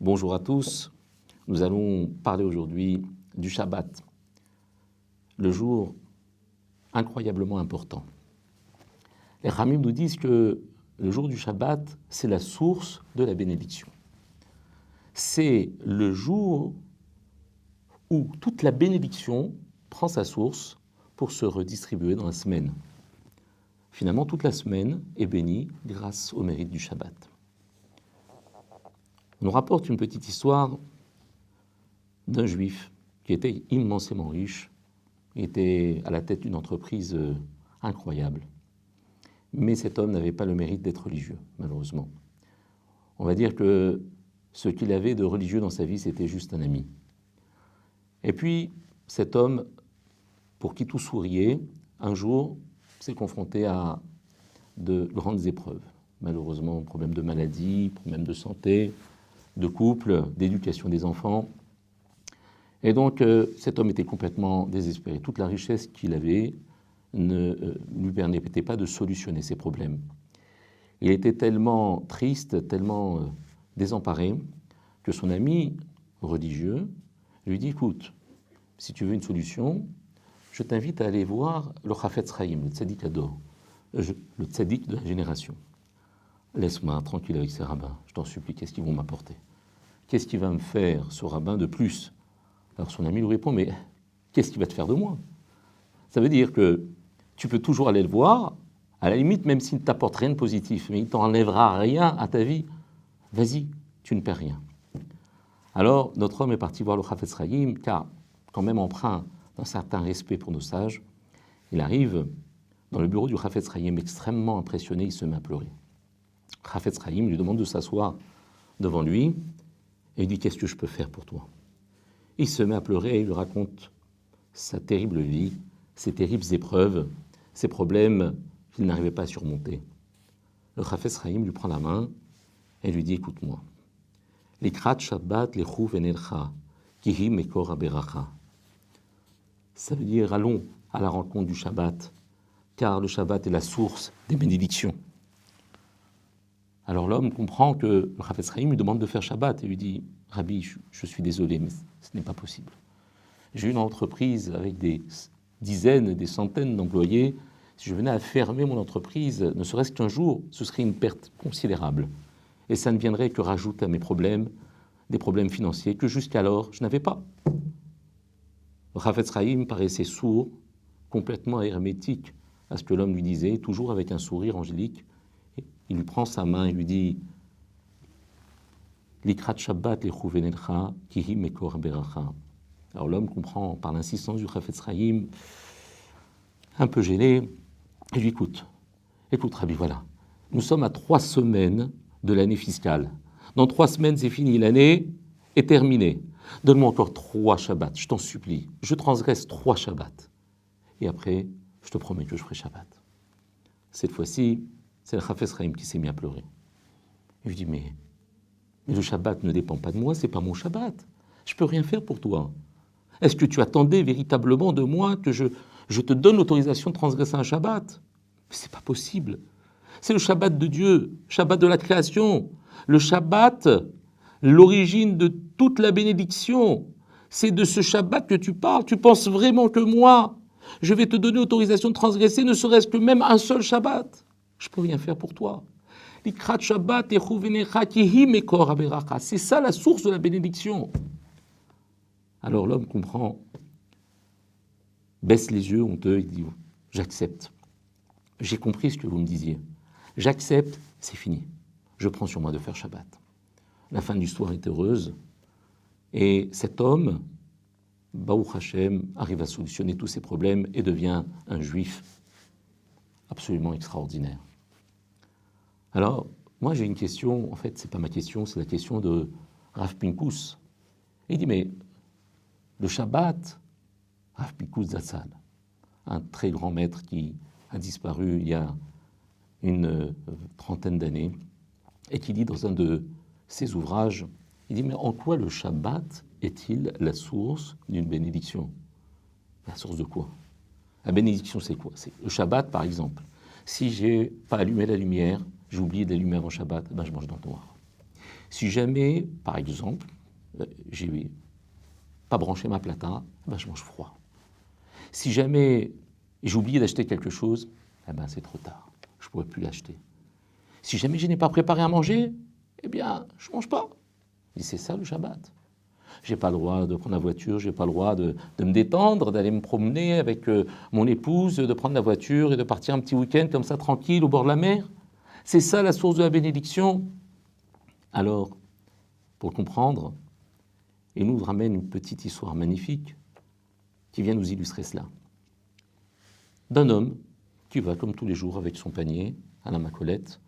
Bonjour à tous. Nous allons parler aujourd'hui du Shabbat, le jour incroyablement important. Les Ramim nous disent que le jour du Shabbat, c'est la source de la bénédiction. C'est le jour où toute la bénédiction prend sa source pour se redistribuer dans la semaine. Finalement, toute la semaine est bénie grâce au mérite du Shabbat. Nous rapporte une petite histoire d'un juif qui était immensément riche, était à la tête d'une entreprise euh, incroyable. Mais cet homme n'avait pas le mérite d'être religieux, malheureusement. On va dire que ce qu'il avait de religieux dans sa vie, c'était juste un ami. Et puis, cet homme, pour qui tout souriait, un jour s'est confronté à de grandes épreuves. Malheureusement, problèmes de maladie, problèmes de santé, de couple, d'éducation des enfants. Et donc, euh, cet homme était complètement désespéré. Toute la richesse qu'il avait ne euh, lui permettait pas de solutionner ses problèmes. Il était tellement triste, tellement euh, désemparé, que son ami religieux lui dit Écoute, si tu veux une solution, je t'invite à aller voir le Chafetz Chaim, le tzaddik ador, le tzaddik de la génération. Laisse-moi tranquille avec ces rabbins, je t'en supplie, qu'est-ce qu'ils vont m'apporter? Qu'est-ce qui va me faire, ce rabbin, de plus? Alors son ami lui répond, mais qu'est-ce qui va te faire de moi Ça veut dire que tu peux toujours aller le voir, à la limite, même s'il ne t'apporte rien de positif, mais il t'enlèvera rien à ta vie, vas-y, tu ne perds rien. Alors, notre homme est parti voir le Chafetz Chaim, car, quand même empreint d'un certain respect pour nos sages, il arrive dans le bureau du Chafetz Chaim, extrêmement impressionné, il se met à pleurer. Chafetz Chaim lui demande de s'asseoir devant lui et il dit Qu'est-ce que je peux faire pour toi? Il se met à pleurer et il lui raconte sa terrible vie, ses terribles épreuves, ses problèmes qu'il n'arrivait pas à surmonter. Le Chafetz Chaim lui prend la main et lui dit Écoute-moi. Les Shabbat, les Kihi Mekor Aberacha. Ça veut dire allons à la rencontre du Shabbat, car le Shabbat est la source des bénédictions. Alors l'homme comprend que le Chaim lui demande de faire Shabbat et lui dit Rabbi, je, suis désolé, mais ce n'est pas possible. J'ai une entreprise avec des dizaines, des centaines d'employés. Si je venais à fermer mon entreprise, ne serait-ce qu'un jour, ce serait une perte considérable. Et ça ne viendrait que rajouter à mes problèmes, des problèmes financiers que jusqu'alors je n'avais pas. Rafetz Chaim paraissait sourd, complètement hermétique à ce que l'homme lui disait, toujours avec un sourire angélique. Il lui prend sa main et lui dit Likrat Shabbat kihi mekor beracha. Alors l'homme comprend par l'insistance du Chaim, un peu gêné, et lui écoute. Écoute, Rabbi, voilà. Nous sommes à trois semaines de l'année fiscale. Dans trois semaines, c'est fini. L'année est terminée. Donne-moi encore trois Shabbats, je t'en supplie. Je transgresse trois Shabbats. Et après, je te promets que je ferai Shabbat. Cette fois-ci, c'est le Chafez Chaim qui s'est mis à pleurer. Il lui dit mais, mais le Shabbat ne dépend pas de moi, c'est pas mon Shabbat. Je peux rien faire pour toi. Est-ce que tu attendais véritablement de moi que je, je te donne l'autorisation de transgresser un Shabbat? C'est pas possible. C'est le Shabbat de Dieu, Shabbat de la création. Le Shabbat, l'origine de toute la bénédiction. C'est de ce Shabbat que tu parles. Tu penses vraiment que moi, je vais te donner autorisation de transgresser, ne serait-ce que même un seul Shabbat? Je peux rien faire pour toi. C'est ça la source de la bénédiction. Alors l'homme comprend, baisse les yeux honteux, il dit J'accepte. J'ai compris ce que vous me disiez. J'accepte, c'est fini. Je prends sur moi de faire Shabbat. La fin de l'histoire est heureuse. Et cet homme, Baruch Hashem, arrive à solutionner tous ses problèmes et devient un juif absolument extraordinaire. Alors, moi j'ai une question, en fait, c'est pas ma question, c'est la question de Rav Pinkus. Il dit, mais le Shabbat, Rav Pinkus Zatzal, un très grand maître qui a disparu il y a une euh, trentaine d'années, et qui dit dans un de ses ouvrages, il dit, mais en quoi le Shabbat est-il la source d'une bénédiction? La source de quoi? La bénédiction, c'est quoi? C'est le Shabbat, par exemple. Si j'ai pas allumé la lumière, j'ai oublié d'allumer avant Shabbat, ben je mange dans le noir. Si jamais, par exemple, euh, j'ai pas branché ma plata, ben je mange froid. Si jamais j'ai oublié d'acheter quelque chose, eh ben c'est trop tard. Je ne pourrai plus l'acheter. Si jamais je n'ai pas préparé à manger, eh bien, je ne mange pas. C'est ça le Shabbat. J'ai pas le droit de prendre la voiture, j'ai pas le droit de, me détendre, d'aller me promener avec euh, mon épouse, de prendre la voiture et de partir un petit week-end comme ça tranquille au bord de la mer. C'est ça la source de la bénédiction. Alors, pour comprendre, il nous ramène une petite histoire magnifique qui vient nous illustrer cela. D'un homme qui va comme tous les jours avec son panier à la macolette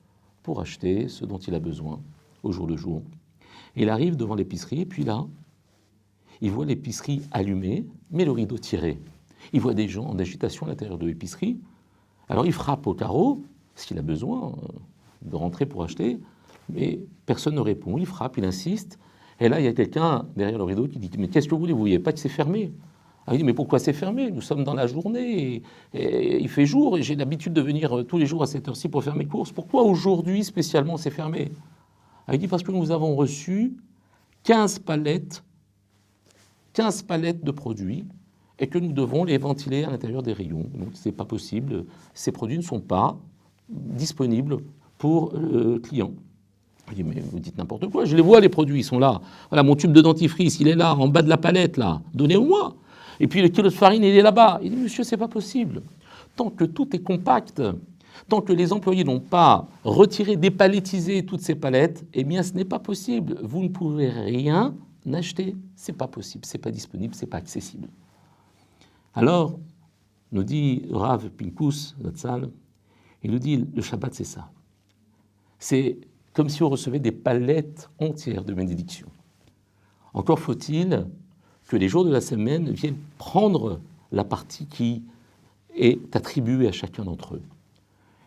pour acheter ce dont il a besoin au jour le jour. Il arrive devant l'épicerie et puis là, il voit l'épicerie allumée, mais le rideau tiré. Il voit des gens en agitation à l'intérieur de l'épicerie. Alors il frappe au carreau, parce qu'il a besoin euh, de rentrer pour acheter, mais personne ne répond. Il frappe, il insiste. Et là, il y a quelqu'un derrière le rideau qui dit Mais qu'est-ce que vous voulez? Vous ne voyez pas que c'est fermé ah, il dit, mais pourquoi c'est fermé? Nous sommes dans la journée, il fait jour, et j'ai l'habitude de venir euh, tous les jours à cette heure-ci pour faire mes courses. Pourquoi aujourd'hui spécialement c'est fermé? Ah, Il dit, parce que nous avons reçu 15 palettes 15 palettes de produits et que nous devons les ventiler à l'intérieur des rayons. Ce n'est pas possible, ces produits ne sont pas disponibles pour le client. Je dis, mais vous dites n'importe quoi, je les vois les produits, ils sont là. Voilà, mon tube de dentifrice, il est là, en bas de la palette, là, donnez-moi. Et puis le kilo de farine, il est là-bas. Il dit, monsieur, c'est pas possible. Tant que tout est compact, tant que les employés n'ont pas retiré, dépalettisé toutes ces palettes, eh bien, ce n'est pas possible. Vous ne pouvez rien n'acheter, c'est pas possible, c'est pas disponible, c'est pas accessible. Alors, nous dit Rav Pinkus, notre salle, il nous dit le Shabbat c'est ça. C'est comme si on recevait des palettes entières de bénédictions. Encore faut-il que les jours de la semaine viennent prendre la partie qui est attribuée à chacun d'entre eux.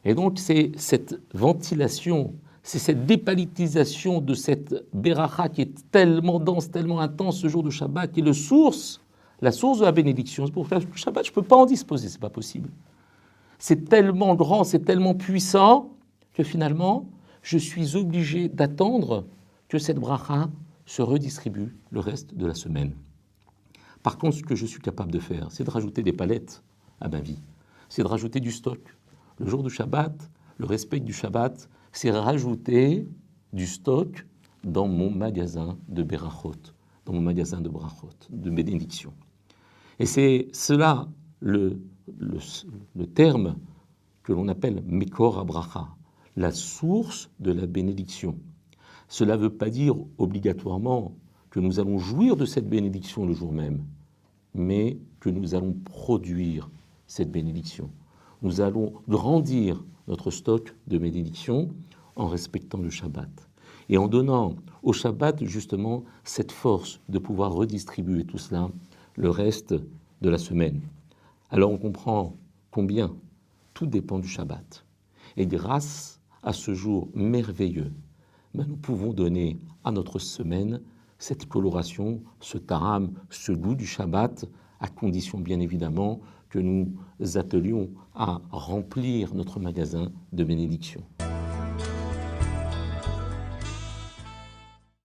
Et donc c'est cette ventilation c'est cette dépalitisation de cette beracha qui est tellement dense, tellement intense ce jour de Shabbat, qui est source, la source de la bénédiction. Pour faire le Shabbat, je ne peux pas en disposer, c'est pas possible. C'est tellement grand, c'est tellement puissant que finalement, je suis obligé d'attendre que cette bracha se redistribue le reste de la semaine. Par contre, ce que je suis capable de faire, c'est de rajouter des palettes à ma vie. C'est de rajouter du stock. Le jour du Shabbat, le respect du Shabbat, c'est rajouter du stock dans mon magasin de Berachot, dans mon magasin de Brachot, de bénédiction. Et c'est cela le, le, terme que l'on appelle Mekor Abracha, la source de la bénédiction. Cela ne veut pas dire obligatoirement que nous allons jouir de cette bénédiction le jour même, mais que nous allons produire cette bénédiction. Nous allons grandir notre stock de bénédictions en respectant le Shabbat. Et en donnant au Shabbat justement cette force de pouvoir redistribuer tout cela le reste de la semaine. Alors on comprend combien tout dépend du Shabbat. Et grâce à ce jour merveilleux, ben, nous pouvons donner à notre semaine cette coloration, ce taram, ce goût du Shabbat, à condition bien évidemment que nous attelions à remplir notre magasin de bénédictions.